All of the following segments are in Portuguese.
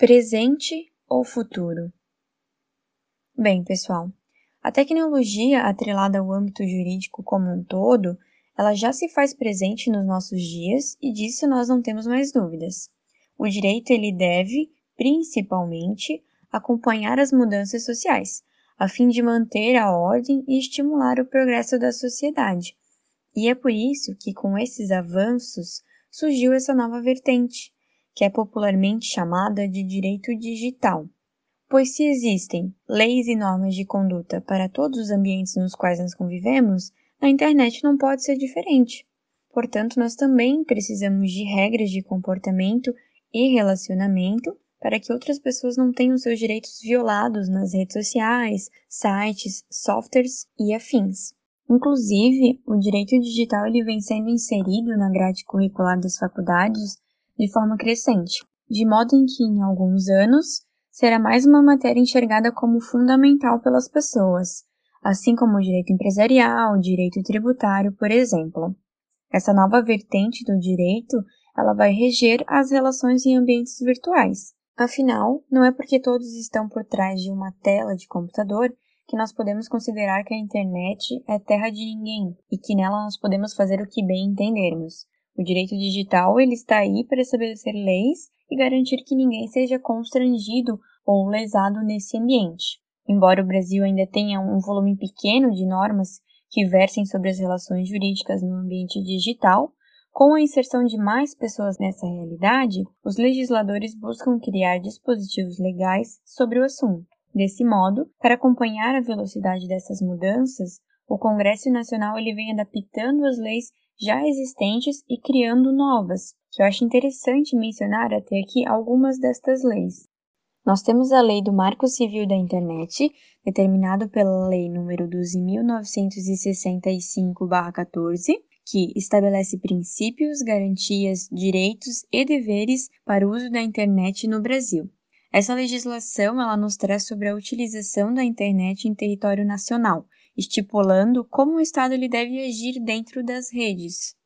presente ou futuro? Bem, pessoal, a tecnologia atrelada ao âmbito jurídico como um todo, ela já se faz presente nos nossos dias e disso nós não temos mais dúvidas. O direito ele deve, principalmente, acompanhar as mudanças sociais, a fim de manter a ordem e estimular o progresso da sociedade. E é por isso que, com esses avanços, surgiu essa nova vertente, que é popularmente chamada de direito digital. Pois se existem leis e normas de conduta para todos os ambientes nos quais nós convivemos, na internet não pode ser diferente. Portanto, nós também precisamos de regras de comportamento e relacionamento para que outras pessoas não tenham seus direitos violados nas redes sociais, sites, softwares e afins. Inclusive, o direito digital ele vem sendo inserido na grade curricular das faculdades de forma crescente, de modo em que em alguns anos será mais uma matéria enxergada como fundamental pelas pessoas, assim como o direito empresarial, o direito tributário, por exemplo. Essa nova vertente do direito, ela vai reger as relações em ambientes virtuais, Afinal, não é porque todos estão por trás de uma tela de computador que nós podemos considerar que a internet é terra de ninguém e que nela nós podemos fazer o que bem entendermos. O direito digital ele está aí para estabelecer leis e garantir que ninguém seja constrangido ou lesado nesse ambiente. Embora o Brasil ainda tenha um volume pequeno de normas que versem sobre as relações jurídicas no ambiente digital, com a inserção de mais pessoas nessa realidade, os legisladores buscam criar dispositivos legais sobre o assunto. Desse modo, para acompanhar a velocidade dessas mudanças, o Congresso Nacional ele vem adaptando as leis já existentes e criando novas, que eu acho interessante mencionar até aqui algumas destas leis. Nós temos a Lei do Marco Civil da Internet, determinado pela Lei nº 12.965-14, que estabelece princípios, garantias, direitos e deveres para o uso da internet no Brasil. Essa legislação ela nos traz sobre a utilização da internet em território nacional, estipulando como o Estado ele deve agir dentro das redes.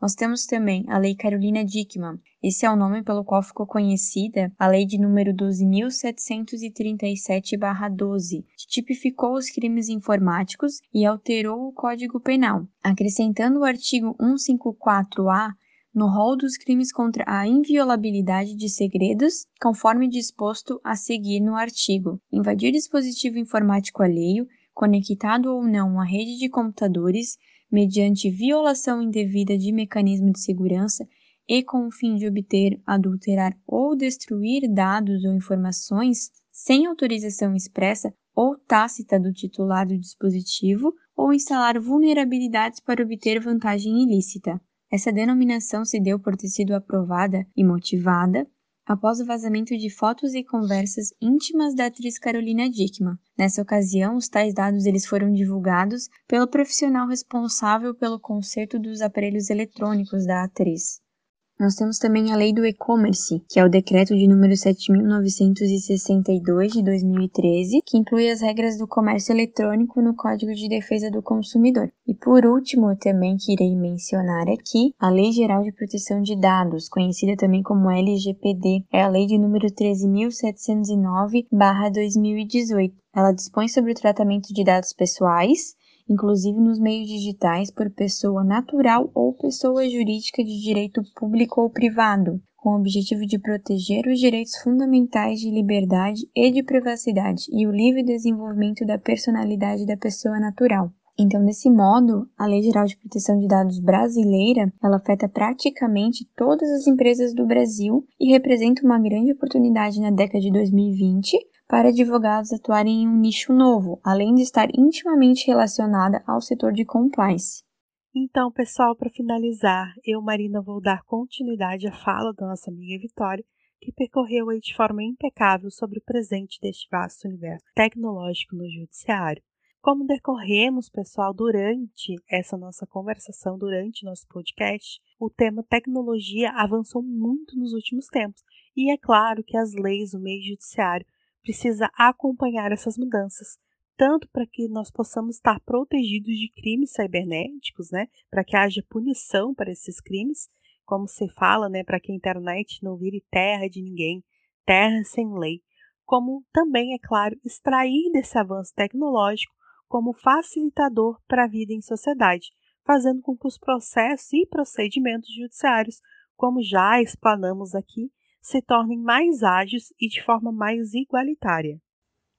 Nós temos também a Lei Carolina Dickmann. Esse é o nome pelo qual ficou conhecida a Lei de número 12.737-12, que tipificou os crimes informáticos e alterou o Código Penal, acrescentando o artigo 154-A no rol dos crimes contra a inviolabilidade de segredos, conforme disposto a seguir no artigo. Invadir dispositivo informático alheio, conectado ou não à rede de computadores, mediante violação indevida de mecanismo de segurança e com o fim de obter, adulterar ou destruir dados ou informações sem autorização expressa ou tácita do titular do dispositivo ou instalar vulnerabilidades para obter vantagem ilícita. Essa denominação se deu por ter sido aprovada e motivada após o vazamento de fotos e conversas íntimas da atriz Carolina Dickman. Nessa ocasião, os tais dados eles foram divulgados pelo profissional responsável pelo conserto dos aparelhos eletrônicos da atriz. Nós temos também a Lei do E-Commerce, que é o decreto de número 7962 de 2013, que inclui as regras do comércio eletrônico no Código de Defesa do Consumidor. E por último, também queria mencionar aqui a Lei Geral de Proteção de Dados, conhecida também como LGPD, é a lei de número 13709/2018. Ela dispõe sobre o tratamento de dados pessoais inclusive nos meios digitais, por pessoa natural ou pessoa jurídica de direito público ou privado, com o objetivo de proteger os direitos fundamentais de liberdade e de privacidade e o livre desenvolvimento da personalidade da pessoa natural. Então, desse modo, a Lei Geral de Proteção de Dados brasileira, ela afeta praticamente todas as empresas do Brasil e representa uma grande oportunidade na década de 2020 para advogados atuarem em um nicho novo, além de estar intimamente relacionada ao setor de compliance. Então, pessoal, para finalizar, eu, Marina, vou dar continuidade à fala da nossa amiga Vitória, que percorreu aí de forma impecável sobre o presente deste vasto universo tecnológico no judiciário. Como decorremos, pessoal, durante essa nossa conversação, durante nosso podcast, o tema tecnologia avançou muito nos últimos tempos. E é claro que as leis do meio judiciário precisa acompanhar essas mudanças, tanto para que nós possamos estar protegidos de crimes cibernéticos, né, para que haja punição para esses crimes, como se fala, né, para que a internet não vire terra de ninguém, terra sem lei, como também, é claro, extrair desse avanço tecnológico como facilitador para a vida em sociedade, fazendo com que os processos e procedimentos judiciários, como já explanamos aqui, se tornem mais ágeis e de forma mais igualitária.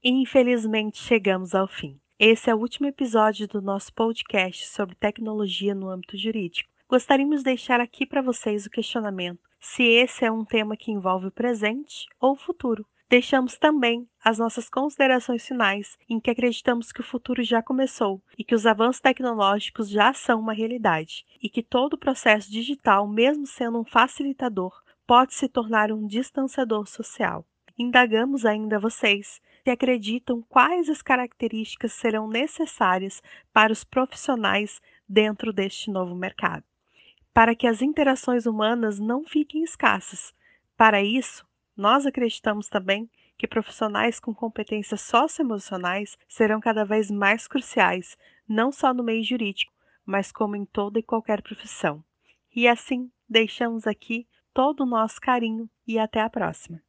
E, infelizmente, chegamos ao fim. Esse é o último episódio do nosso podcast sobre tecnologia no âmbito jurídico. Gostaríamos de deixar aqui para vocês o questionamento se esse é um tema que envolve o presente ou o futuro. Deixamos também as nossas considerações finais, em que acreditamos que o futuro já começou e que os avanços tecnológicos já são uma realidade, e que todo o processo digital, mesmo sendo um facilitador, pode se tornar um distanciador social. Indagamos ainda vocês se acreditam quais as características serão necessárias para os profissionais dentro deste novo mercado, para que as interações humanas não fiquem escassas. Para isso, nós acreditamos também que profissionais com competências socioemocionais serão cada vez mais cruciais, não só no meio jurídico, mas como em toda e qualquer profissão. E assim, deixamos aqui todo o nosso carinho e até a próxima.